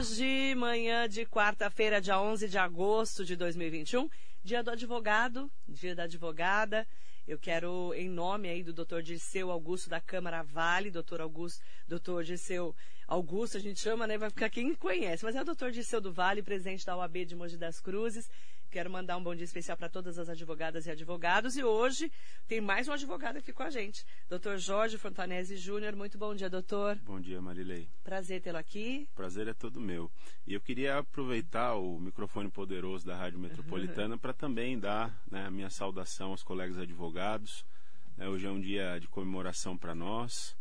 Hoje, manhã de quarta-feira, dia 11 de agosto de 2021, dia do advogado, dia da advogada. Eu quero, em nome aí do Dr. Dirceu Augusto da Câmara Vale, doutor Augusto, doutor Dirceu Augusto, a gente chama, né? Vai ficar quem conhece, mas é o doutor Dirceu do Vale, presidente da OAB de Mogi das Cruzes. Quero mandar um bom dia especial para todas as advogadas e advogados. E hoje tem mais um advogado aqui com a gente, doutor Jorge Fontanese Júnior. Muito bom dia, doutor. Bom dia, Marilei. Prazer tê-lo aqui. Prazer é todo meu. E eu queria aproveitar o microfone poderoso da Rádio Metropolitana para também dar né, a minha saudação aos colegas advogados. É, hoje é um dia de comemoração para nós.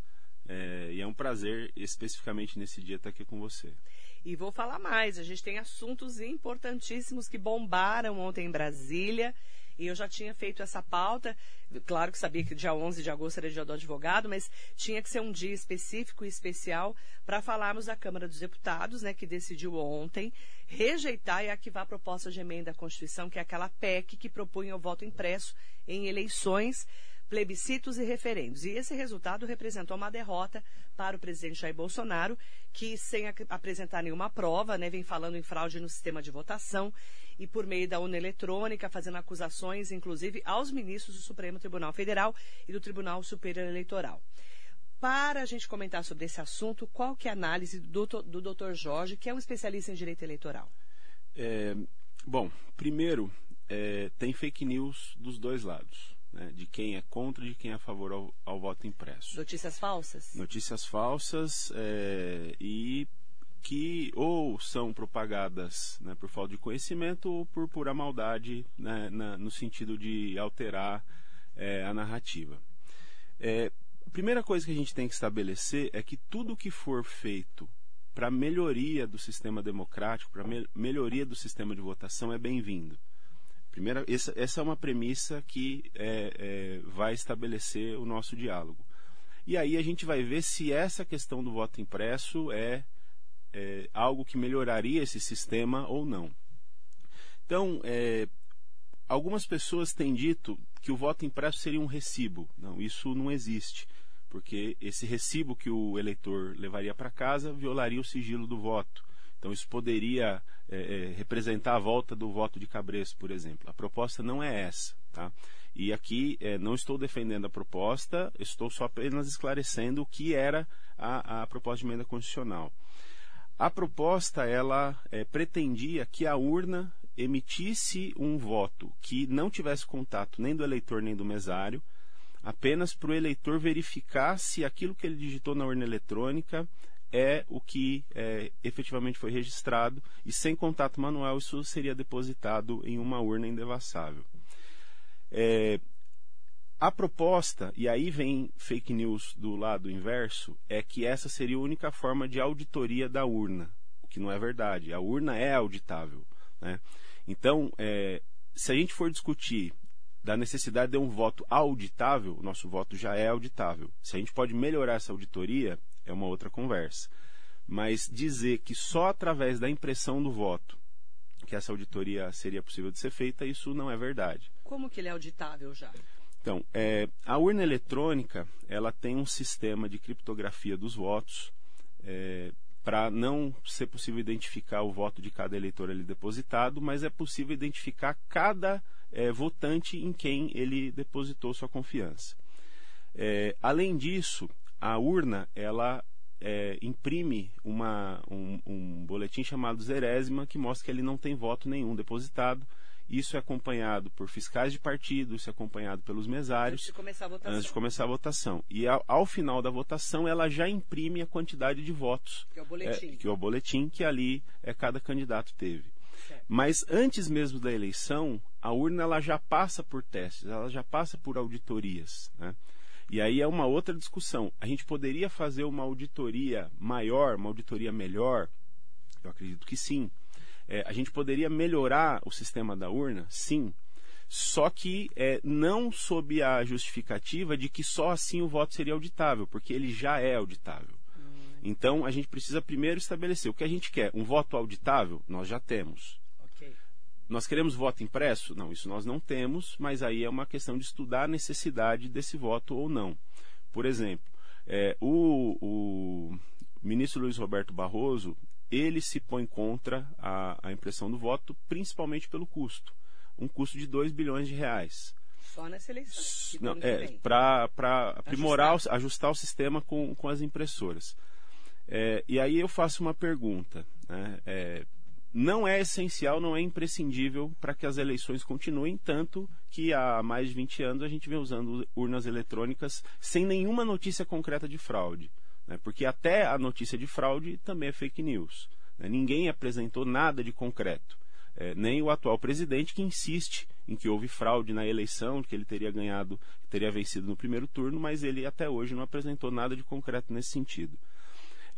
É, e é um prazer, especificamente nesse dia, estar aqui com você. E vou falar mais, a gente tem assuntos importantíssimos que bombaram ontem em Brasília. E eu já tinha feito essa pauta. Claro que sabia que dia 11 de agosto era dia do advogado, mas tinha que ser um dia específico e especial para falarmos da Câmara dos Deputados, né, que decidiu ontem rejeitar e arquivar a proposta de emenda à Constituição, que é aquela PEC que propunha o voto impresso em eleições plebiscitos e referendos. E esse resultado representou uma derrota para o presidente Jair Bolsonaro, que, sem apresentar nenhuma prova, né, vem falando em fraude no sistema de votação e por meio da urna eletrônica, fazendo acusações, inclusive, aos ministros do Supremo Tribunal Federal e do Tribunal Superior Eleitoral. Para a gente comentar sobre esse assunto, qual que é a análise do, do Dr. Jorge, que é um especialista em direito eleitoral? É, bom, primeiro, é, tem fake news dos dois lados né, de quem é contra e de quem é a favor ao, ao voto impresso. Notícias falsas? Notícias falsas é, e que ou são propagadas né, por falta de conhecimento ou por pura maldade, né, na, no sentido de alterar é, a narrativa. É, a primeira coisa que a gente tem que estabelecer é que tudo que for feito para melhoria do sistema democrático, para me melhoria do sistema de votação é bem-vindo. Primeira, essa, essa é uma premissa que é, é, vai estabelecer o nosso diálogo. E aí a gente vai ver se essa questão do voto impresso é, é algo que melhoraria esse sistema ou não. Então, é, algumas pessoas têm dito que o voto impresso seria um recibo. Não, isso não existe, porque esse recibo que o eleitor levaria para casa violaria o sigilo do voto. Então, isso poderia é, é, representar a volta do voto de Cabresto, por exemplo. A proposta não é essa. Tá? E aqui é, não estou defendendo a proposta, estou só apenas esclarecendo o que era a, a proposta de emenda constitucional. A proposta ela é, pretendia que a urna emitisse um voto que não tivesse contato nem do eleitor nem do mesário, apenas para o eleitor verificar se aquilo que ele digitou na urna eletrônica é o que é, efetivamente foi registrado e sem contato manual isso seria depositado em uma urna indevassável. É, a proposta, e aí vem fake news do lado inverso, é que essa seria a única forma de auditoria da urna, o que não é verdade. A urna é auditável. Né? Então, é, se a gente for discutir da necessidade de um voto auditável, o nosso voto já é auditável. Se a gente pode melhorar essa auditoria, é uma outra conversa. Mas dizer que só através da impressão do voto que essa auditoria seria possível de ser feita, isso não é verdade. Como que ele é auditável já? Então, é, a urna eletrônica ela tem um sistema de criptografia dos votos é, para não ser possível identificar o voto de cada eleitor ali depositado, mas é possível identificar cada é, votante em quem ele depositou sua confiança. É, além disso, a urna ela é, imprime uma, um, um, boletim chamado Zerésima que mostra que ele não tem voto nenhum depositado. Isso é acompanhado por fiscais de partido, isso é acompanhado pelos mesários. Antes de começar a votação. Antes de começar a votação. E ao, ao final da votação, ela já imprime a quantidade de votos. Que é o boletim. É, que é o boletim que ali é, cada candidato teve. Certo. Mas antes mesmo da eleição, a urna ela já passa por testes, ela já passa por auditorias. Né? E aí é uma outra discussão. A gente poderia fazer uma auditoria maior, uma auditoria melhor? Eu acredito que sim. É, a gente poderia melhorar o sistema da urna? Sim. Só que é, não sob a justificativa de que só assim o voto seria auditável, porque ele já é auditável. Hum. Então a gente precisa primeiro estabelecer o que a gente quer. Um voto auditável, nós já temos. Nós queremos voto impresso? Não, isso nós não temos, mas aí é uma questão de estudar a necessidade desse voto ou não. Por exemplo, é, o, o, o ministro Luiz Roberto Barroso, ele se põe contra a, a impressão do voto, principalmente pelo custo. Um custo de 2 bilhões de reais. Só nessa eleição. Não, é, para aprimorar, ajustar. ajustar o sistema com, com as impressoras. É, e aí eu faço uma pergunta. Né? É, não é essencial, não é imprescindível para que as eleições continuem, tanto que há mais de 20 anos a gente vem usando urnas eletrônicas sem nenhuma notícia concreta de fraude. Né? Porque até a notícia de fraude também é fake news. Né? Ninguém apresentou nada de concreto. É, nem o atual presidente que insiste em que houve fraude na eleição, que ele teria ganhado, teria vencido no primeiro turno, mas ele até hoje não apresentou nada de concreto nesse sentido.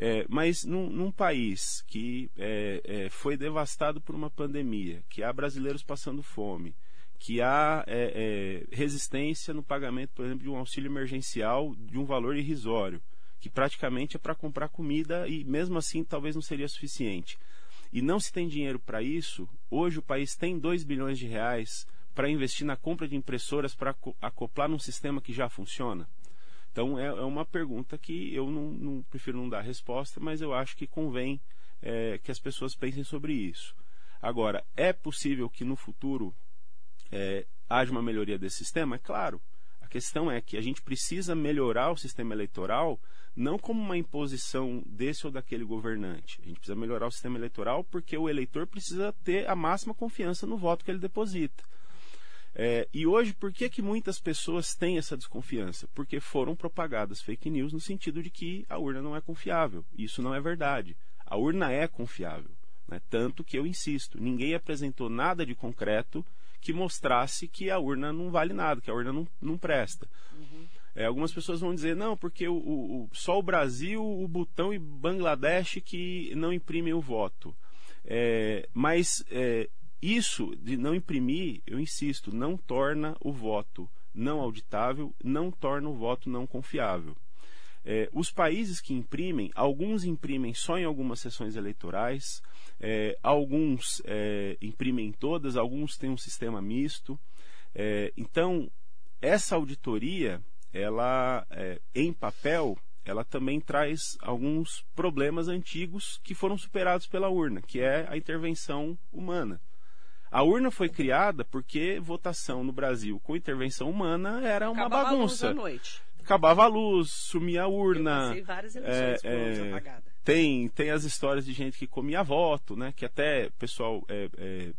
É, mas num, num, país que é, é, foi devastado por uma pandemia, que há brasileiros passando fome, que há é, é, resistência no pagamento, por exemplo, de um auxílio emergencial de um valor irrisório, que praticamente é para comprar comida e mesmo assim talvez não seria suficiente. E não se tem dinheiro para isso, hoje o país tem 2 bilhões de reais para investir na compra de impressoras para acoplar num sistema que já funciona. Então é, é uma pergunta que eu não, não, prefiro não dar resposta, mas eu acho que convém é, que as pessoas pensem sobre isso. Agora, é possível que no futuro é, haja uma melhoria desse sistema? É claro. A questão é que a gente precisa melhorar o sistema eleitoral não como uma imposição desse ou daquele governante. A gente precisa melhorar o sistema eleitoral porque o eleitor precisa ter a máxima confiança no voto que ele deposita. É, e hoje, por que, que muitas pessoas têm essa desconfiança? Porque foram propagadas fake news no sentido de que a urna não é confiável. Isso não é verdade. A urna é confiável. Né? Tanto que eu insisto, ninguém apresentou nada de concreto que mostrasse que a urna não vale nada, que a urna não, não presta. Uhum. É, algumas pessoas vão dizer, não, porque o, o, só o Brasil, o Butão e Bangladesh que não imprimem o voto. É, mas é, isso de não imprimir, eu insisto, não torna o voto não auditável, não torna o voto não confiável. É, os países que imprimem, alguns imprimem só em algumas sessões eleitorais, é, alguns é, imprimem em todas, alguns têm um sistema misto. É, então, essa auditoria, ela, é, em papel, ela também traz alguns problemas antigos que foram superados pela urna, que é a intervenção humana. A urna foi criada porque votação no Brasil com intervenção humana era uma Acabava bagunça. A luz à noite. Acabava a luz, sumia a urna. Eu várias é, é, apagada. Tem, tem as histórias de gente que comia voto, né? Que até, pessoal, é, é,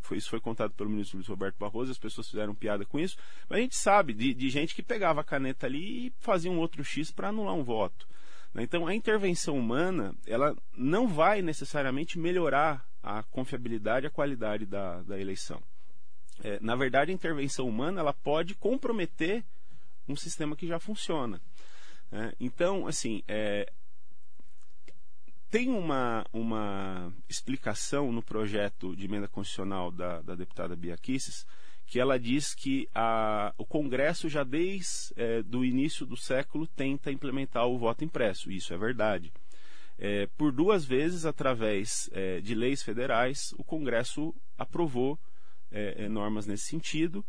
foi, isso foi contado pelo ministro Luiz Roberto Barroso, as pessoas fizeram piada com isso, mas a gente sabe de, de gente que pegava a caneta ali e fazia um outro X para anular um voto. Né? Então, a intervenção humana, ela não vai necessariamente melhorar a confiabilidade e a qualidade da, da eleição. É, na verdade, a intervenção humana ela pode comprometer um sistema que já funciona. Né? Então, assim, é, tem uma, uma explicação no projeto de emenda constitucional da, da deputada Bia Kicis, que ela diz que a, o Congresso já desde é, do início do século tenta implementar o voto impresso. Isso é verdade. É, por duas vezes, através é, de leis federais, o Congresso aprovou é, é, normas nesse sentido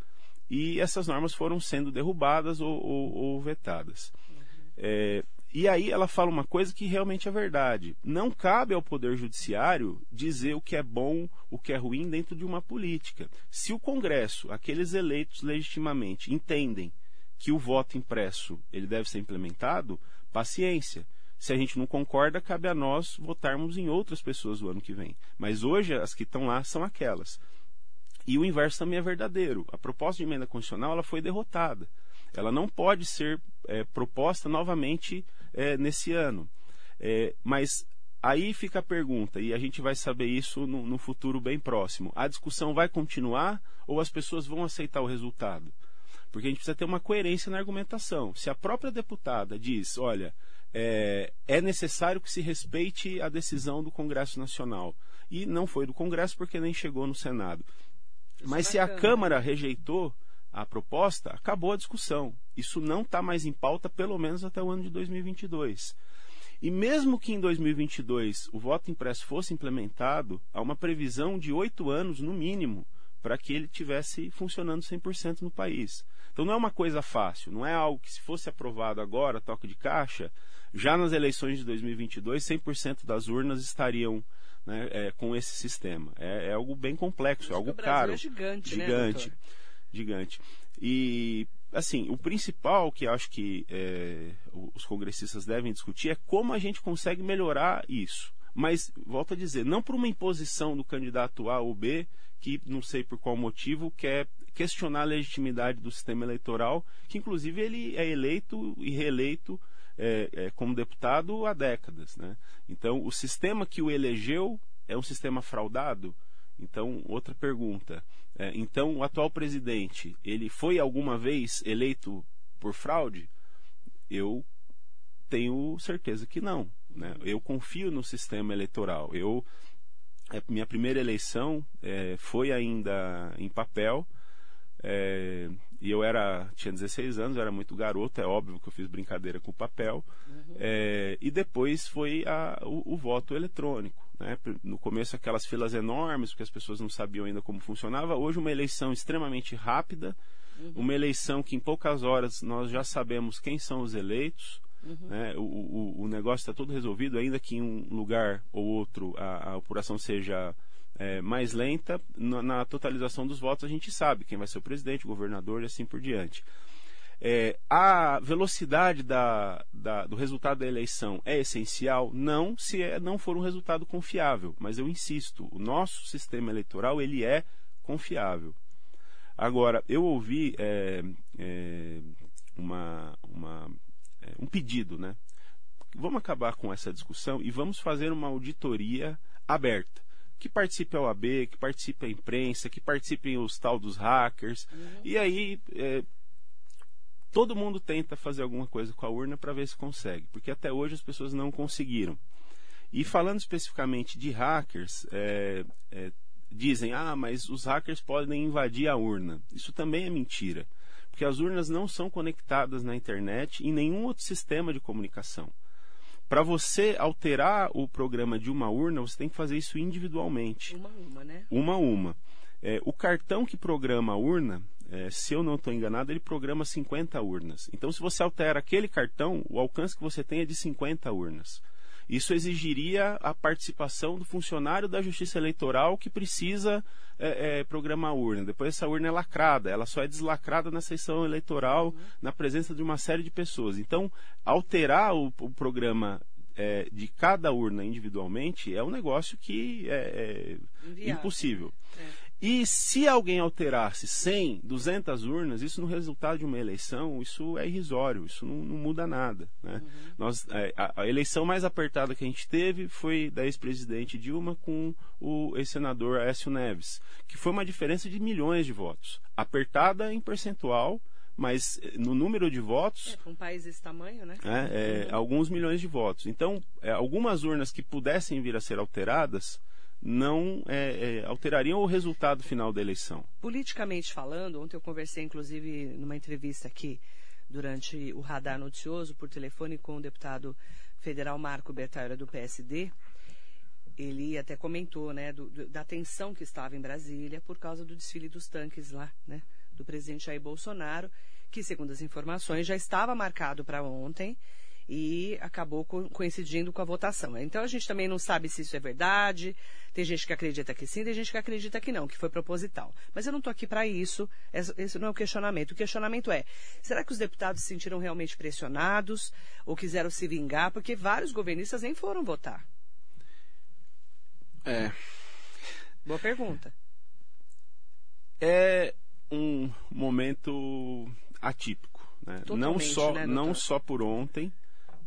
e essas normas foram sendo derrubadas ou, ou, ou vetadas. Uhum. e aí ela fala uma coisa que realmente é verdade. Não cabe ao Poder Judiciário dizer o que é bom, o que é ruim dentro de uma política. Se o Congresso, aqueles eleitos legitimamente, entendem que o voto impresso ele deve ser implementado, paciência se a gente não concorda, cabe a nós votarmos em outras pessoas o ano que vem. Mas hoje as que estão lá são aquelas. E o inverso também é verdadeiro. A proposta de emenda constitucional ela foi derrotada. Ela não pode ser é, proposta novamente é, nesse ano. É, mas aí fica a pergunta, e a gente vai saber isso no, no futuro bem próximo. A discussão vai continuar ou as pessoas vão aceitar o resultado? Porque a gente precisa ter uma coerência na argumentação. Se a própria deputada diz, olha, é, é necessário que se respeite a decisão do Congresso Nacional. E não foi do Congresso porque nem chegou no Senado. Mas se a Câmara rejeitou a proposta, acabou a discussão. Isso não está mais em pauta, pelo menos até o ano de 2022. E mesmo que em 2022 o voto impresso fosse implementado, há uma previsão de oito anos, no mínimo, para que ele tivesse funcionando 100% no país. Então não é uma coisa fácil, não é algo que se fosse aprovado agora, toque de caixa, Já nas eleições de 2022, 100% das urnas estariam né, é, com esse sistema. É, é, algo bem complexo, é algo caro. É gigante, gigante, né, gigante. E assim, o principal que acho que é, os congressistas devem discutir é como a gente consegue melhorar isso. Mas, volto a dizer, não por uma imposição do candidato A ou B, que não sei por qual motivo quer questionar a legitimidade do sistema eleitoral, que inclusive ele é eleito e reeleito é, é, como deputado há décadas. Né? Então, o sistema que o elegeu é um sistema fraudado? Então, outra pergunta. É, então, o atual presidente, ele foi alguma vez eleito por fraude? Eu tenho certeza que não. Né? Eu confio no sistema eleitoral. Eu, é, minha primeira eleição é, foi ainda em papel. É, e eu era tinha 16 anos, era muito garoto, é óbvio que eu fiz brincadeira com o papel. Uhum. É, e depois foi a, o, o, voto eletrônico. Né? No começo, aquelas filas enormes, porque as pessoas não sabiam ainda como funcionava. Hoje, uma eleição extremamente rápida, uhum. uma eleição que em poucas horas nós já sabemos quem são os eleitos. Uhum. Né? O, o, o, negócio está todo resolvido, ainda que em um lugar ou outro a, a apuração seja é, mais lenta, na, na, totalização dos votos a gente sabe quem vai ser o presidente, o governador e assim por diante. É, a velocidade da, da, do resultado da eleição é essencial? Não, se é, não for um resultado confiável. Mas eu insisto, o nosso sistema eleitoral ele é confiável. Agora, eu ouvi é, é uma, uma é, um pedido, né? Vamos acabar com essa discussão e vamos fazer uma auditoria aberta. Que participe a OAB, que participe a imprensa, que participem os tal dos hackers. Uhum. E aí, é, todo mundo tenta fazer alguma coisa com a urna para ver se consegue, porque até hoje as pessoas não conseguiram. E falando especificamente de hackers, é, é, dizem, ah, mas os hackers podem invadir a urna. Isso também é mentira porque as urnas não são conectadas na internet e nenhum outro sistema de comunicação. Para você alterar o programa de uma urna, você tem que fazer isso individualmente. Uma a uma, né? Uma a uma. É, o cartão que programa a urna, é, se eu não estou enganado, ele programa 50 urnas. Então, se você altera aquele cartão, o alcance que você tem é de 50 urnas. Isso exigiria a participação do funcionário da Justiça Eleitoral que precisa é, é, programar a urna. Depois essa urna é lacrada, ela só é deslacrada na sessão eleitoral, na presença de uma série de pessoas. Então, alterar o, o programa é, de cada urna individualmente é um negócio que é, é impossível. E se alguém alterasse 100, 200 urnas, isso no resultado de uma eleição, isso é irrisório, isso não, não muda nada. Né? Uhum. Nós, é, a, a, eleição mais apertada que a gente teve foi da ex-presidente Dilma com o ex-senador Aécio Neves, que foi uma diferença de milhões de votos. Apertada em percentual, mas eh, no número de votos. É, um país desse tamanho, né? É, é, uhum. Alguns milhões de votos. Então, é, algumas urnas que pudessem vir a ser alteradas não é, é, alterariam o resultado final da eleição. Politicamente falando, ontem eu conversei, inclusive, numa entrevista aqui durante o radar noticioso por telefone com o deputado federal Marco Bertaira do PSD. Ele até comentou, né, do, do, da tensão que estava em Brasília por causa do desfile dos tanques lá, né, do presidente Jair Bolsonaro, que, segundo as informações, já estava marcado para ontem e acabou coincidindo com a votação. Então a gente também não sabe se isso é verdade. Tem gente que acredita que sim, tem gente que acredita que não, que foi proposital. Mas eu não estou aqui para isso. Esse não é o questionamento. O questionamento é: será que os deputados se sentiram realmente pressionados ou quiseram se vingar? Porque vários governistas nem foram votar. É. Boa pergunta. É um momento atípico. Né? Não só, né, não só por ontem,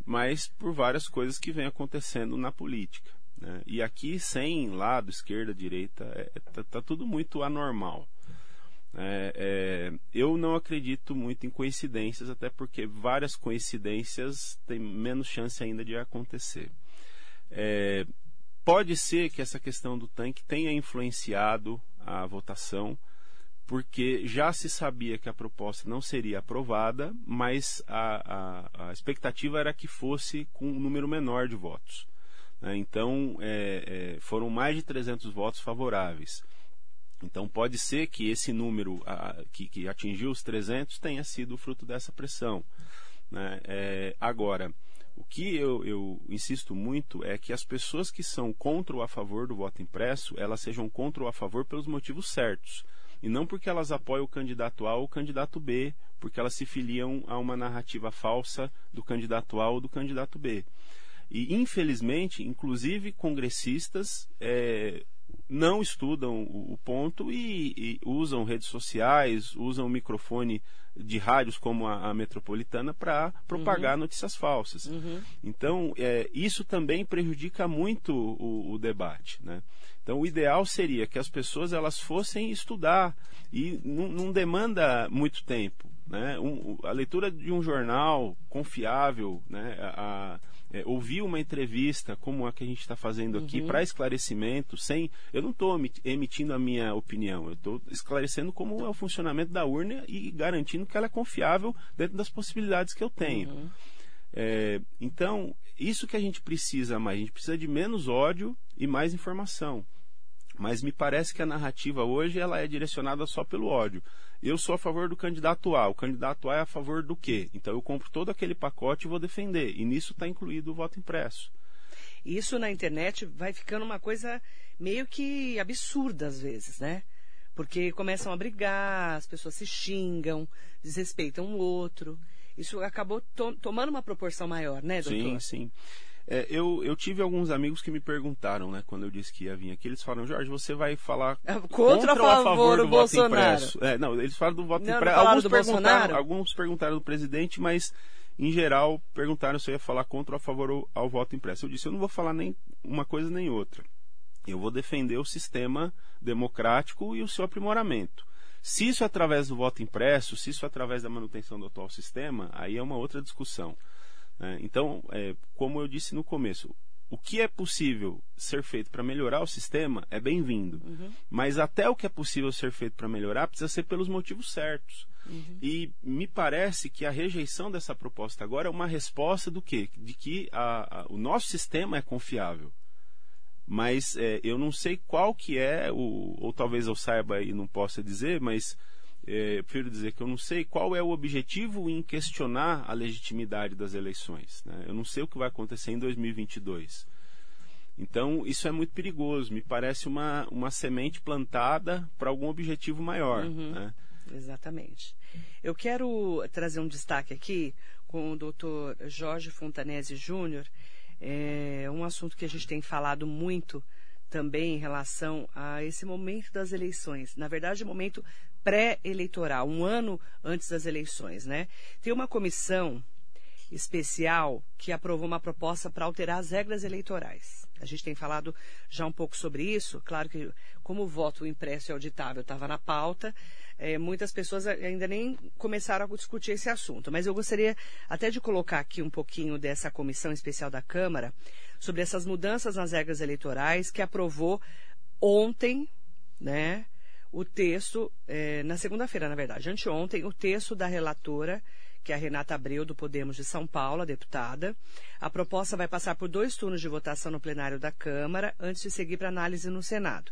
mas por várias coisas que vem acontecendo na política. Né? E aqui, sem lado, esquerda, direita, está é, tá, tá tudo muito anormal. É, é, eu não acredito muito em coincidências, até porque várias coincidências têm menos chance ainda de acontecer. É, pode ser que essa questão do tanque tenha influenciado a votação, porque já se sabia que a proposta não seria aprovada, mas a, a, a expectativa era que fosse com um número menor de votos. Né? Então, é, é, foram mais de 300 votos favoráveis. Então, pode ser que esse número a, que, que, atingiu os 300 tenha sido fruto dessa pressão. Né? É, agora, O que eu, eu, insisto muito é que as pessoas que são contra ou a favor do voto impresso, elas sejam contra ou a favor pelos motivos certos. E não porque elas apoiam o candidato A ou o candidato B, porque elas se filiam a uma narrativa falsa do candidato A ou do candidato B. E, infelizmente, inclusive congressistas é, não estudam o, ponto e, e, usam redes sociais, usam o microfone de rádios como a, a metropolitana para propagar uhum. notícias falsas. Uhum. Então, é, isso também prejudica muito o, o debate. Né? Então, o ideal seria que as pessoas elas fossem estudar e não, não demanda muito tempo. Né? Um, a leitura de um jornal confiável, né? a, a é, ouvir uma entrevista como a que a gente está fazendo aqui uhum. para esclarecimento, sem. Eu não estou emitindo a minha opinião, eu estou esclarecendo como é o funcionamento da urna e garantindo que ela é confiável dentro das possibilidades que eu tenho. Uhum. É, então, isso que a gente precisa mais, a gente precisa de menos ódio e mais informação. Mas me parece que a narrativa hoje ela é direcionada só pelo ódio eu sou a favor do candidato A, o candidato A é a favor do quê? Então eu compro todo aquele pacote e vou defender. E nisso está incluído o voto impresso. Isso na internet vai ficando uma coisa meio que absurda às vezes, né? Porque começam a brigar, as pessoas se xingam, desrespeitam o outro. Isso acabou to tomando uma proporção maior, né, doutor? Sim, sim. É, eu, eu tive alguns amigos que me perguntaram, né, quando eu disse que ia vir aqui, eles falaram, Jorge, você vai falar é, contra, contra ou a favor do, do Bolsonaro? É, não, eles falam do voto não, impresso. Não alguns, perguntaram, alguns perguntaram do presidente, mas em geral perguntaram se eu ia falar contra ou a favor ao, ao voto impresso. Eu disse, eu não vou falar nem uma coisa nem outra. Eu vou defender o sistema democrático e o seu aprimoramento. Se isso é através do voto impresso, se isso é através da manutenção do atual sistema, aí é uma outra discussão. Né? Então, é, como eu disse no começo, o que é possível ser feito para melhorar o sistema é bem-vindo. Uhum. Mas até o que é possível ser feito para melhorar precisa ser pelos motivos certos. Uhum. E me parece que a rejeição dessa proposta agora é uma resposta do quê? De que a, a, o nosso sistema é confiável. Mas é, eu não sei qual que é, o, ou talvez eu saiba e não possa dizer, mas é, eu prefiro dizer que eu não sei qual é o objetivo em questionar a legitimidade das eleições. Né? Eu não sei o que vai acontecer em 2022. Então, isso é muito perigoso. Me parece uma, uma semente plantada para algum objetivo maior. Uhum, né? Exatamente. Eu quero trazer um destaque aqui com o doutor Jorge Fontanese Júnior, é um assunto que a gente tem falado muito também em relação a esse momento das eleições. Na verdade, momento pré-eleitoral, um ano antes das eleições, né? Tem uma comissão especial que aprovou uma proposta para alterar as regras eleitorais. A gente tem falado já um pouco sobre isso. Claro que, como o voto impresso e auditável estava na pauta, é, muitas pessoas ainda nem começaram a discutir esse assunto. Mas eu gostaria até de colocar aqui um pouquinho dessa comissão especial da Câmara sobre essas mudanças nas regras eleitorais que aprovou ontem, né? o texto, é, na segunda-feira, na verdade, anteontem, o texto da relatora, que é a Renata Abreu, do Podemos de São Paulo, a deputada. A proposta vai passar por dois turnos de votação no plenário da Câmara, antes de seguir para análise no Senado.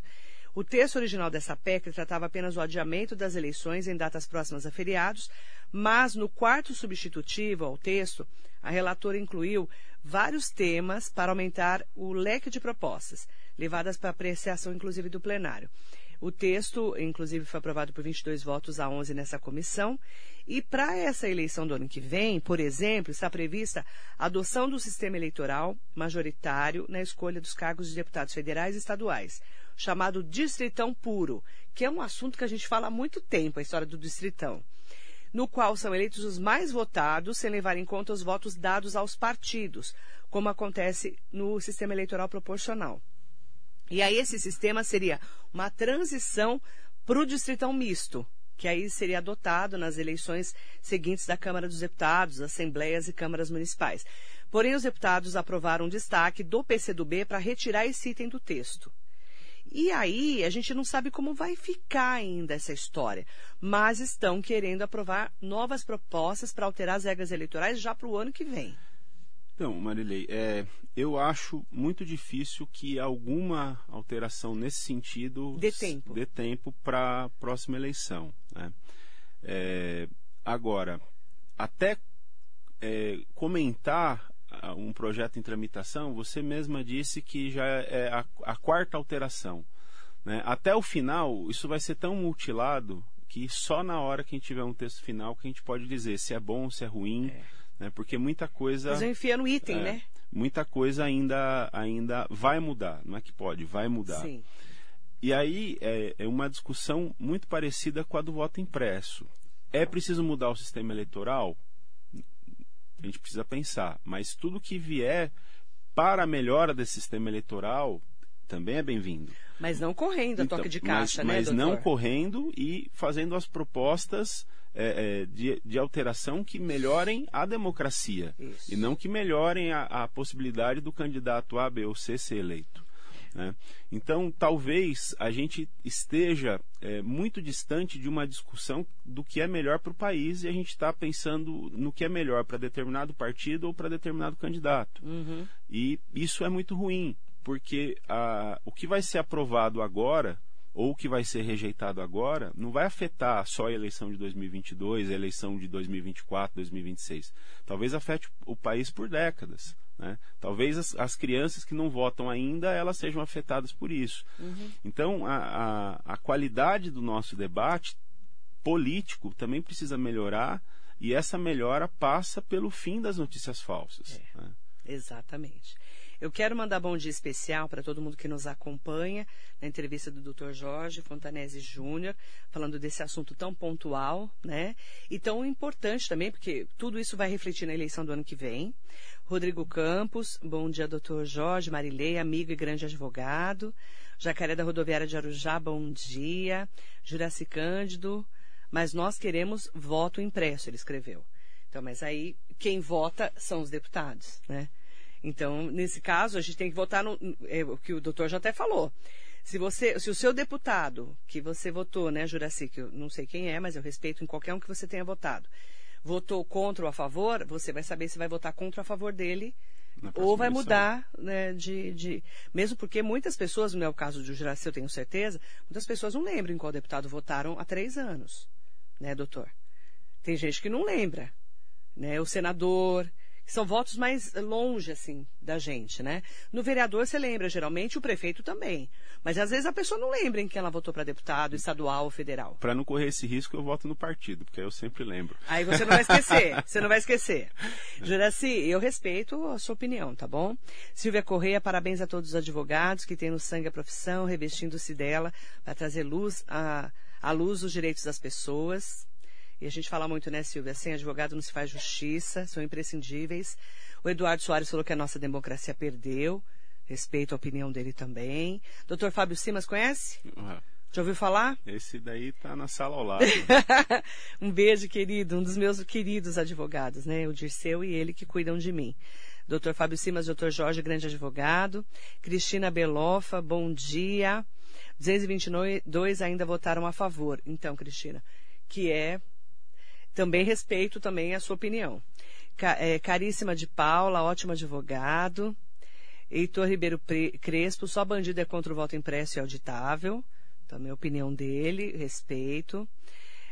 O texto original dessa PEC tratava apenas o adiamento das eleições em datas próximas a feriados, mas no quarto substitutivo ao texto, a relatora incluiu vários temas para aumentar o leque de propostas, levadas para apreciação, inclusive, do plenário. O texto, inclusive, foi aprovado por 22 votos a 11 nessa comissão. E para essa eleição do ano que vem, por exemplo, está prevista a adoção do sistema eleitoral majoritário na escolha dos cargos de deputados federais e estaduais, chamado Distritão Puro, que é um assunto que a gente fala há muito tempo, a história do Distritão no qual são eleitos os mais votados, sem levar em conta os votos dados aos partidos, como acontece no sistema eleitoral proporcional. E aí esse sistema seria uma transição para o distritão misto, que aí seria adotado nas eleições seguintes da Câmara dos Deputados, Assembleias e Câmaras Municipais. Porém, os deputados aprovaram um destaque do PCdoB para retirar esse item do texto. E aí, a gente não sabe como vai ficar ainda essa história, mas estão querendo aprovar novas propostas para alterar as regras eleitorais já para o ano que vem. Então, Marilei, é, eu acho muito difícil que alguma alteração nesse sentido dê tempo, dê tempo para a próxima eleição. Né? É, agora, até é, comentar um projeto em tramitação, você mesma disse que já é a, a quarta alteração. Né? Até o final, isso vai ser tão mutilado que só na hora que a gente tiver um texto final que a gente pode dizer se é bom, se é ruim, é. Né? porque muita coisa. Mas enfia no item, é, né? Muita coisa ainda, ainda vai mudar, não é que pode, vai mudar. Sim. E aí é, é uma discussão muito parecida com a do voto impresso. É preciso mudar o sistema eleitoral? A gente precisa pensar. Mas tudo que vier para a melhora desse sistema eleitoral também é bem-vindo. Mas não correndo a então, toque de caixa, mas, né, Mas doutor? não correndo e fazendo as propostas é, é, de, de, alteração que melhorem a democracia. Isso. E não que melhorem a, a possibilidade do candidato A, B ou C ser eleito. Né? Então, talvez a gente esteja é, muito distante de uma discussão do que é melhor para o país e a gente está pensando no que é melhor para determinado partido ou para determinado candidato. Uhum. E isso é muito ruim, porque a, o que vai ser aprovado agora ou o que vai ser rejeitado agora não vai afetar só a eleição de 2022, a eleição de 2024, 2026. Talvez afete o país por décadas. Né? Talvez as, as, crianças que não votam ainda elas sejam afetadas por isso. Uhum. Então, a, a, a, qualidade do nosso debate político também precisa melhorar e essa melhora passa pelo fim das notícias falsas. É, né? Exatamente. Eu quero mandar bom dia especial para todo mundo que nos acompanha na entrevista do Dr. Jorge Fontanese Júnior, falando desse assunto tão pontual, né? E tão importante também, porque tudo isso vai refletir na eleição do ano que vem. Rodrigo Campos, bom dia, doutor Jorge, Marilei, amigo e grande advogado. Jacaré da Rodoviária de Arujá, bom dia. Juraci Cândido, mas nós queremos voto impresso, ele escreveu. Então, mas aí quem vota são os deputados, né? Então, nesse caso, a gente tem que votar no, é, o que o doutor já até falou. Se você, se o seu deputado que você votou, né, Juraci, que eu não sei quem é, mas eu respeito em qualquer um que você tenha votado, votou contra ou a favor, você vai saber se vai votar contra ou a favor dele ou vai mudar né, de, de, Mesmo porque muitas pessoas, não é o caso do Juraci, eu tenho certeza, muitas pessoas não lembram em qual deputado votaram há três anos, né, doutor? Tem gente que não lembra. Né? O senador, são votos mais longe, assim, da gente, né? No vereador, você lembra, geralmente, o prefeito também. Mas às vezes a pessoa não lembra em que ela votou para deputado, estadual ou federal. Para não correr esse risco, eu voto no partido, porque eu sempre lembro. Aí você não vai esquecer, você não vai esquecer. Juraci, eu respeito a sua opinião, tá bom? Silvia Correia, parabéns a todos os advogados que têm no sangue a profissão, revestindo-se dela para trazer luz a, a luz os direitos das pessoas. E a gente fala muito, né, Silvia? Sem advogado não se faz justiça, são imprescindíveis. O Eduardo Soares falou que a nossa democracia perdeu. Respeito a opinião dele também. Doutor Fábio Simas, conhece? Uhum. Já ouviu falar? Esse daí tá na sala ao lado. um beijo, querido. Um dos meus queridos advogados, né? O Dirceu e ele que cuidam de mim. Doutor Fábio Simas, doutor Jorge, grande advogado. Cristina Belofa, bom dia. 222 ainda votaram a favor. Então, Cristina, que é também respeito também a sua opinião. É, caríssima de Paula, ótimo advogado. Heitor Ribeiro Crespo, só bandido é contra o voto impresso e auditável. Também a opinião dele, respeito.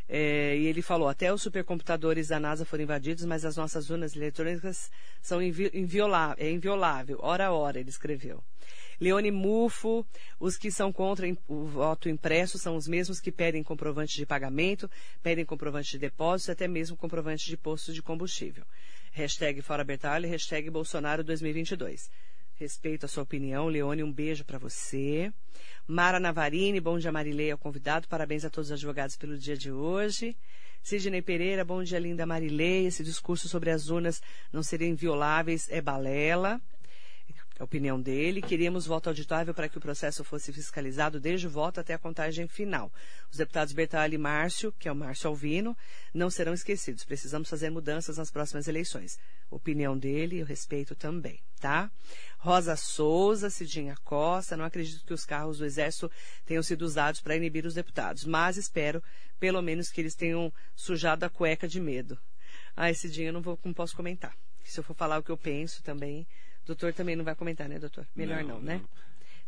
É, e ele falou, até os supercomputadores da NASA foram invadidos, mas as nossas urnas eletrônicas são invioláveis, é inviolável. Hora a hora, ele escreveu. Leone Mufo, os que são contra o voto impresso são os mesmos que pedem comprovante de pagamento, pedem comprovante de depósito, até mesmo comprovante de posto de combustível. Hashtag Fora Bertalho, hashtag Bolsonaro 2022. Respeito a sua opinião. Leone, um beijo para você. Mara Navarini, bom dia Marileia, convidado. Parabéns a todos os advogados pelo dia de hoje. Sidney Pereira, bom dia linda Marileia. Esse discurso sobre as urnas não serem invioláveis é balela a opinião dele. Queríamos voto auditável para que o processo fosse fiscalizado desde o voto até a contagem final. Os deputados Bertalho e Márcio, que é o Márcio Alvino, não serão esquecidos. Precisamos fazer mudanças nas próximas eleições. Opinião dele, eu respeito também, tá? Rosa Souza, Cidinha Costa, não acredito que os carros do Exército tenham sido usados para inibir os deputados, mas espero, pelo menos, que eles tenham sujado a cueca de medo. Ah, Cidinha, eu não, vou, não posso comentar. Se eu for falar o que eu penso também, Doutor também não vai comentar, né, doutor? Melhor não, não né?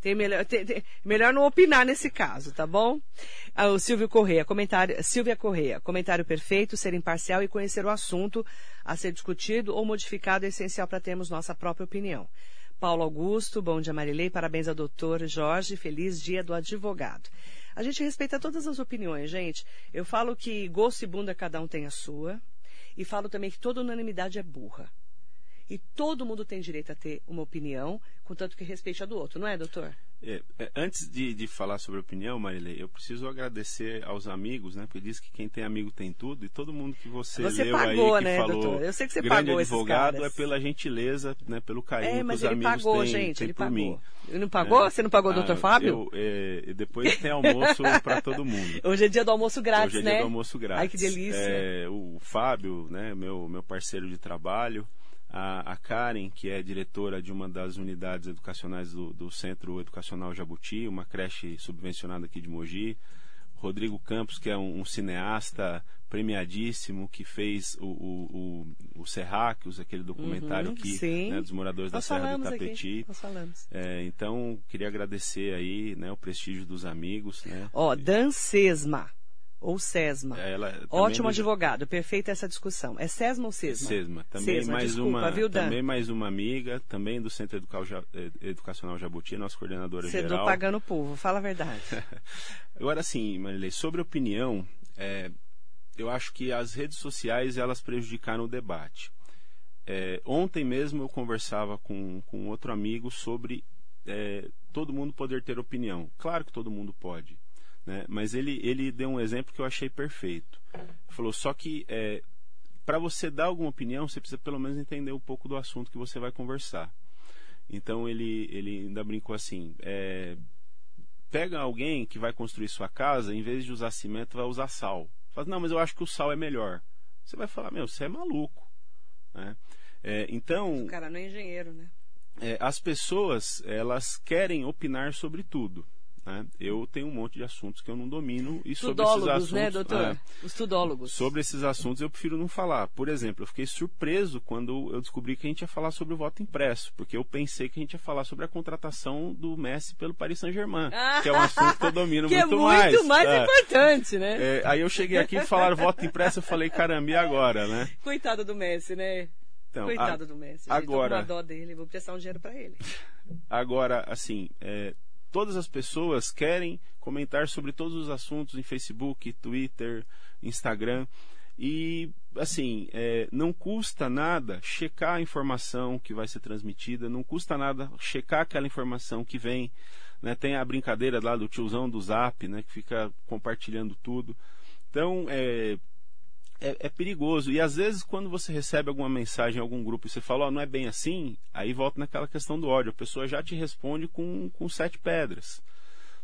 Tem melhor, tem, tem, melhor não opinar nesse caso, tá bom? Ah, o Silvio Correia, comentário, Silvia Correia, comentário perfeito, ser imparcial e conhecer o assunto a ser discutido ou modificado é essencial para termos nossa própria opinião. Paulo Augusto, bom dia Marilei, parabéns ao doutor Jorge, feliz dia do advogado. A gente respeita todas as opiniões, gente. Eu falo que gosto e bunda cada um tem a sua, e falo também que toda unanimidade é burra. E todo mundo tem direito a ter uma opinião, contanto que respeite a do outro, não é, doutor? É, é, antes de, de, falar sobre opinião, Marilei, eu preciso agradecer aos amigos, né? Porque diz que quem tem amigo tem tudo, e todo mundo que você, você leu pagou, aí que né, falou doutor? Eu sei que você grande pagou advogado é pela gentileza, né? Pelo carinho é, mas que os ele amigos pagou, têm, gente, têm ele por pagou. mim. Ele não pagou? É. Você não pagou, Ah, doutor Fábio? Eu, é, depois tem almoço para todo mundo. Hoje é dia do almoço grátis, Hoje é né? dia do almoço grátis. Ai, que delícia. É, o Fábio, né, meu, meu parceiro de trabalho, a, a, Karen, que é diretora de uma das unidades educacionais do, do, Centro Educacional Jabuti, uma creche subvencionada aqui de Mogi. Rodrigo Campos, que é um, um cineasta premiadíssimo, que fez o, o, o, o Serráqueos, aquele documentário uhum, que, né, dos moradores Nós da Serra do falamos. É, então, queria agradecer aí né, o prestígio dos amigos. Né? Ó, Dan Sesma ou Sesma. Ela, Ótimo do- advogado, perfeita essa discussão. É Sesma ou Sesma? Sesma. Também Sesma, mais desculpa, uma, viu, também mais uma amiga, também do Centro eh, Educacional Jabuti, nossa coordenadora Você geral. do pagando o povo, fala a verdade. Agora sim, Marilei, sobre opinião, é, eu acho que as redes sociais elas prejudicaram o debate. É, ontem mesmo eu conversava com, com outro amigo sobre é, todo mundo poder ter opinião. Claro que todo mundo pode, né? mas ele, ele deu um exemplo que eu achei perfeito. Ele falou, só que para você dar alguma opinião, você precisa pelo menos entender um pouco do assunto que você vai conversar. Então ele, ele ainda brincou assim, é, pega alguém que vai construir sua casa, em vez de usar cimento, vai usar sal. Fala, não, mas eu acho que o sal é melhor. Você vai falar, meu, você é maluco. Né? É, então, O cara não é engenheiro, né? é, as pessoas, elas querem opinar sobre tudo. Né? Eu tenho um monte de assuntos que eu não domino e sobre esses Tudólogos, assuntos... né, doutor? é, Os tudólogos. Sobre esses assuntos eu prefiro não falar. Por exemplo, eu fiquei surpreso quando eu descobri que a gente ia falar sobre o voto impresso, porque eu pensei que a gente ia falar sobre a contratação do Messi pelo Paris Saint-Germain, que é um assunto que eu domino que muito é muito mais, É. importante, né? É, aí eu cheguei aqui e falaram voto impresso, eu falei, caramba, e agora, né? Coitado do Messi, né? Então, Coitado a- do Messi. Gente, agora- Tô com uma dó dele, vou prestar um dinheiro pra ele. Agora, assim, é, todas as pessoas querem comentar sobre todos os assuntos em Facebook, Twitter, Instagram. E, assim, é, não custa nada checar a informação que vai ser transmitida, não custa nada checar aquela informação que vem. né? Tem a brincadeira lá do tiozão do Zap, né, que fica compartilhando tudo. Então, é, é, é perigoso. E às vezes, quando você recebe alguma mensagem em algum grupo e você fala, ó, não é bem assim, aí volta naquela questão do ódio. A pessoa já te responde com, com sete pedras.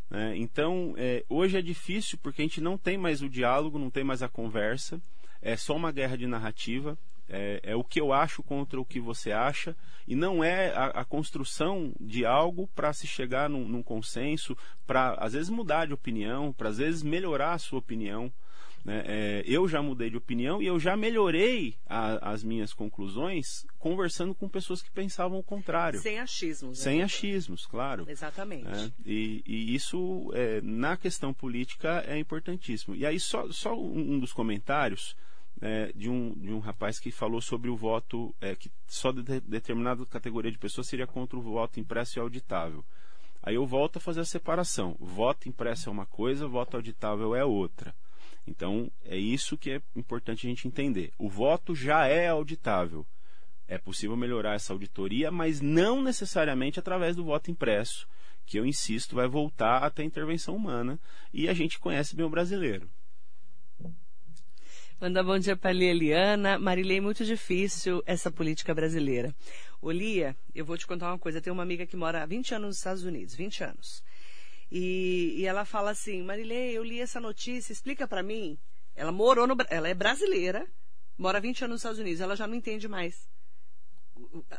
né? Então, é, hoje é difícil porque a gente não tem mais o diálogo, não tem mais a conversa. É só uma guerra de narrativa. É, é o que eu acho contra o que você acha. E não é a, a construção de algo para se chegar num, num consenso, para às vezes mudar de opinião, para às vezes melhorar a sua opinião. Né? É, eu já mudei de opinião e eu já melhorei a- as minhas conclusões conversando com pessoas que pensavam o contrário. Sem achismos. né, Sem achismos, claro. Exatamente. É, e, e isso, é, na questão política, é importantíssimo. E aí, só, só um um dos comentários é, de, um, de um rapaz que falou sobre o voto, é, que só de de- determinada categoria de pessoas seria contra o voto impresso e auditável. Aí eu volto a fazer a separação. Voto impresso é uma coisa, voto auditável é outra. Então, é isso que é importante a gente entender. O voto já é auditável. É possível melhorar essa auditoria, mas não necessariamente através do voto impresso, que eu insisto vai voltar até a intervenção humana e a gente conhece bem o brasileiro. Manda bom dia para Lia Eliana. Marilei, muito difícil essa política brasileira. Ô Lia, eu vou te contar uma coisa. Eu tenho uma amiga que mora há 20 anos nos Estados Unidos, 20 anos. E, e ela fala assim, Marilei, eu li essa notícia, explica para mim. Ela morou no... Ela é brasileira, mora há 20 anos nos Estados Unidos. Ela já não entende mais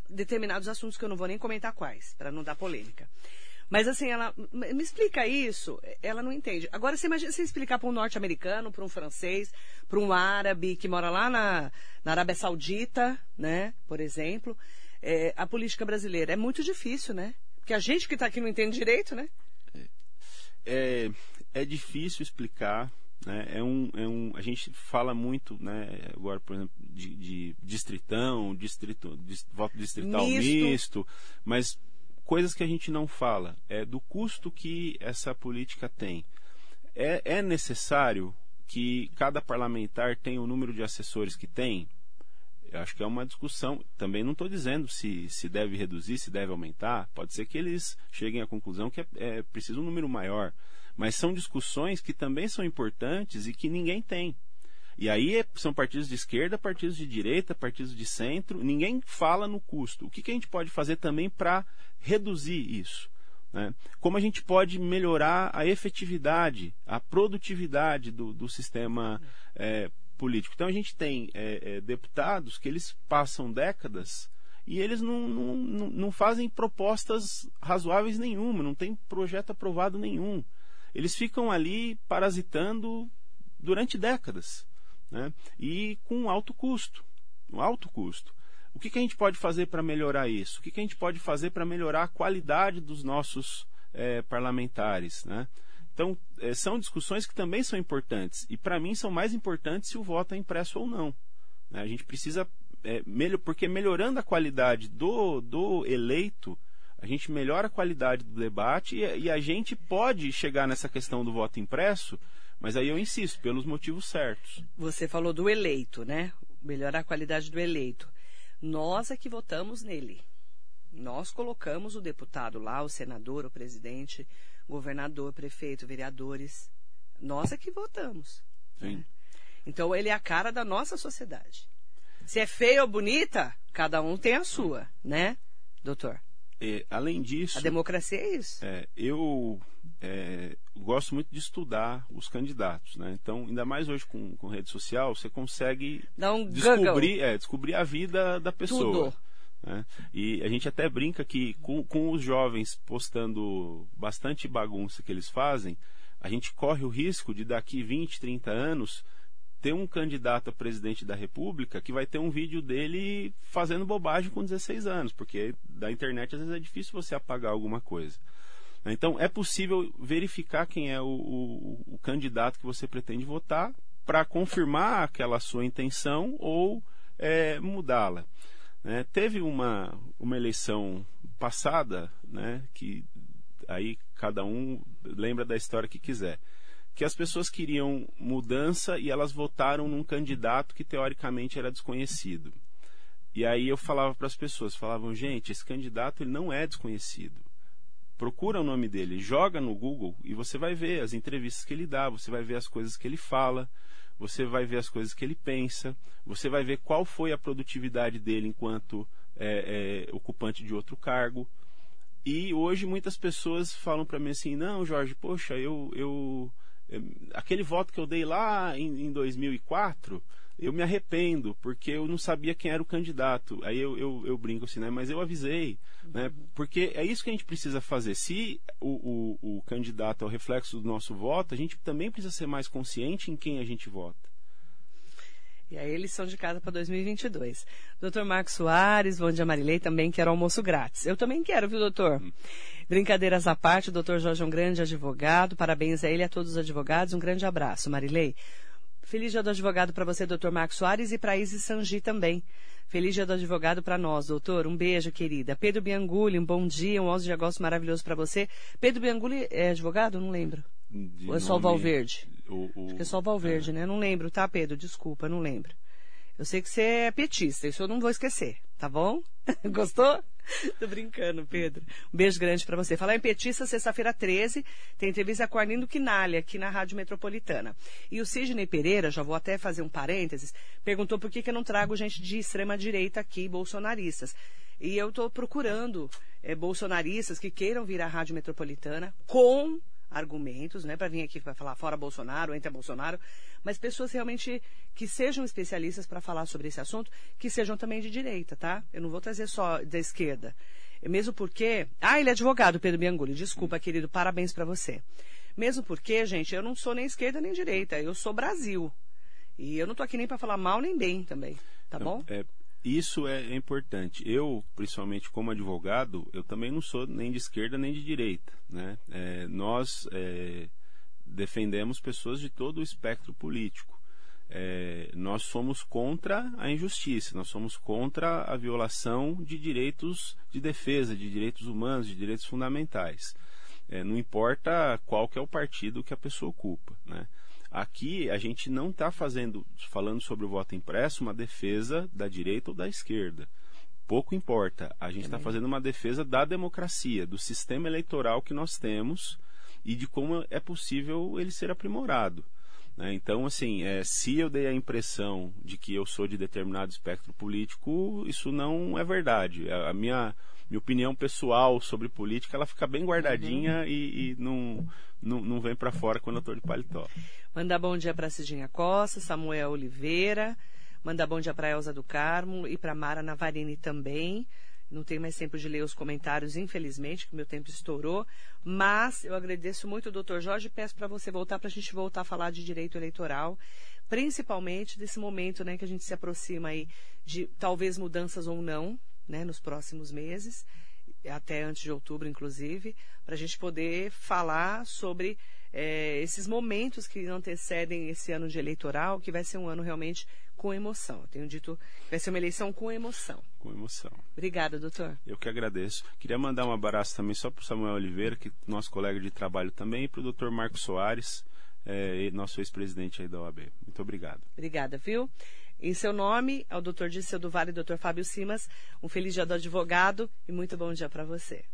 determinados assuntos que eu não vou nem comentar quais, para não dar polêmica. Mas assim, ela "M- me explica isso, ela não entende. Agora você imagina você explicar para um norte-americano, para um francês, para um árabe que mora lá na, na Arábia Saudita, né, por exemplo, é, a política brasileira. É muito difícil, né? Porque a gente que está aqui não entende direito, né? É, é difícil explicar. Né? É um, é um, a gente fala muito, né, agora, por exemplo, de, de distritão, distrito, dist, voto distrital misto. misto, mas coisas que a gente não fala é do custo que essa política tem. É, é necessário que cada parlamentar tenha o número de assessores que tem? Eu acho que é uma discussão. Também não estou dizendo se, se deve reduzir, se deve aumentar. Pode ser que eles cheguem à conclusão que é, é preciso um número maior. Mas são discussões que também são importantes e que ninguém tem. E aí é, são partidos de esquerda, partidos de direita, partidos de centro. Ninguém fala no custo. O que, que a gente pode fazer também para reduzir isso? Né? Como a gente pode melhorar a efetividade, a produtividade do, do sistema é, político. Então a gente tem é, é, deputados que eles passam décadas e eles não, não, não, fazem propostas razoáveis nenhuma, não tem projeto aprovado nenhum. Eles ficam ali parasitando durante décadas né? e com alto custo. Um alto custo. O que, que a gente pode fazer para melhorar isso? O que, que a gente pode fazer para melhorar a qualidade dos nossos é, parlamentares? Né? Então, é, são discussões que também são importantes. E, para mim, são mais importantes se o voto é impresso ou não. Né? A gente precisa. É, melhor, porque melhorando a qualidade do, do eleito, a gente melhora a qualidade do debate e, e a gente pode chegar nessa questão do voto impresso, mas aí eu insisto, pelos motivos certos. Você falou do eleito, né? Melhorar a qualidade do eleito. Nós é que votamos nele. Nós colocamos o deputado lá, o senador, o presidente, governador, prefeito, vereadores. Nós é que votamos. Né? Então ele é a cara da nossa sociedade. Se é feia ou bonita, cada um tem a sua, né, doutor? É, além disso. A democracia é isso. É, eu é, gosto muito de estudar os candidatos, né? Então, ainda mais hoje com, com rede social, você consegue um descobrir, é, descobrir a vida da pessoa. Tudo. Né? E a gente até brinca que com, com os jovens postando bastante bagunça que eles fazem, a gente corre o risco de daqui 20, 30 anos ter um candidato a presidente da República que vai ter um vídeo dele fazendo bobagem com 16 anos, porque da internet às vezes é difícil você apagar alguma coisa. Então é possível verificar quem é o, o, o candidato que você pretende votar para confirmar aquela sua intenção ou é, mudá-la. Né? Teve uma, uma eleição passada, né, que aí cada um lembra da história que quiser, que as pessoas queriam mudança e elas votaram num candidato que teoricamente era desconhecido. E aí eu falava para as pessoas, falavam, gente, esse candidato ele não é desconhecido. Procura o nome dele, joga no Google e você vai ver as entrevistas que ele dá, você vai ver as coisas que ele fala, você vai ver as coisas que ele pensa, você vai ver qual foi a produtividade dele enquanto é, é, ocupante de outro cargo. E hoje muitas pessoas falam para mim assim: não, Jorge, poxa, eu, eu, aquele voto que eu dei lá em, em 2004 eu me arrependo, porque eu não sabia quem era o candidato. Aí eu, eu, eu brinco assim, né? Mas eu avisei, né? Porque é isso que a gente precisa fazer. Se o, o, o candidato é o reflexo do nosso voto, a gente também precisa ser mais consciente em quem a gente vota. E aí eles são de casa para 2022. Doutor Marcos Soares, bom dia Marilei, também quero almoço grátis. Eu também quero, viu, doutor? Hum. Brincadeiras à parte, o doutor Jorge é um grande advogado, parabéns a ele e a todos os advogados, um grande abraço. Marilei, Feliz dia do advogado para você, doutor Marcos Soares, e para Isis Sangi também. Feliz dia do advogado para nós, doutor. Um beijo, querida. Pedro Bianguli, um bom dia, um 11 de agosto maravilhoso para você. Pedro Bianguli é advogado? Não lembro. De Ou é só o Valverde? O, o... Acho que é só Valverde, é. né? Não lembro, tá, Pedro? Desculpa, não lembro. Eu sei que você é petista, isso eu não vou esquecer, tá bom? Gostou? Tô brincando, Pedro. Um beijo grande para você. Falar em petista, sexta-feira 13, tem entrevista com Arlindo Quinalha, aqui na Rádio Metropolitana. E o Sidney Pereira, já vou até fazer um parênteses, perguntou por que, que eu não trago gente de extrema-direita aqui, bolsonaristas. E eu estou procurando é, bolsonaristas que queiram vir à Rádio Metropolitana com argumentos, né, para vir aqui para falar fora Bolsonaro, entre Bolsonaro, mas pessoas realmente que sejam especialistas para falar sobre esse assunto, que sejam também de direita, tá? Eu não vou trazer só da esquerda. Mesmo porque. Ah, ele é advogado, Pedro Bianguli. Desculpa, querido, parabéns para você. Mesmo porque, gente, eu não sou nem esquerda nem direita, eu sou Brasil. E eu não tô aqui nem para falar mal nem bem também, tá não, bom? É, isso é importante. Eu, principalmente como advogado, eu também não sou nem de esquerda nem de direita. Né? É, nós é, defendemos pessoas de todo o espectro político. É, nós somos contra a injustiça, nós somos contra a violação de direitos de defesa, de direitos humanos, de direitos fundamentais. É, não importa qual que é o partido que a pessoa ocupa. Né? Aqui a gente não está fazendo, falando sobre o voto impresso, uma defesa da direita ou da esquerda. Pouco importa. A gente está fazendo uma defesa da democracia, do sistema eleitoral que nós temos e de como é possível ele ser aprimorado. Né? Então, assim, é, se eu dei a impressão de que eu sou de determinado espectro político, isso não é verdade. A minha, minha opinião pessoal sobre política ela fica bem guardadinha uhum. e, e não, não, não vem para fora quando eu estou de paletó. Mandar bom dia para Cidinha Costa, Samuel Oliveira, mandar bom dia para Elza do Carmo e para Mara Navarini também. Não tenho mais tempo de ler os comentários, infelizmente, que meu tempo estourou. Mas eu agradeço muito, doutor Jorge, e peço para você voltar, para a gente voltar a falar de direito eleitoral, principalmente desse momento né, que a gente se aproxima aí de talvez mudanças ou não né, nos próximos meses, até antes de outubro, inclusive, para a gente poder falar sobre é, esses momentos que antecedem esse ano de eleitoral, que vai ser um ano realmente com emoção. Eu tenho dito que vai ser uma eleição com emoção. Com emoção. Obrigada, doutor. Eu que agradeço. Queria mandar um abraço também só para o Samuel Oliveira, que nosso colega de trabalho também, e para o doutor Marcos Soares, é, nosso ex-presidente aí da OAB. Muito obrigado. Obrigada, viu? Em seu nome, ao doutor Disseu do Vale e doutor Fábio Simas, um feliz dia do advogado e muito bom dia para você.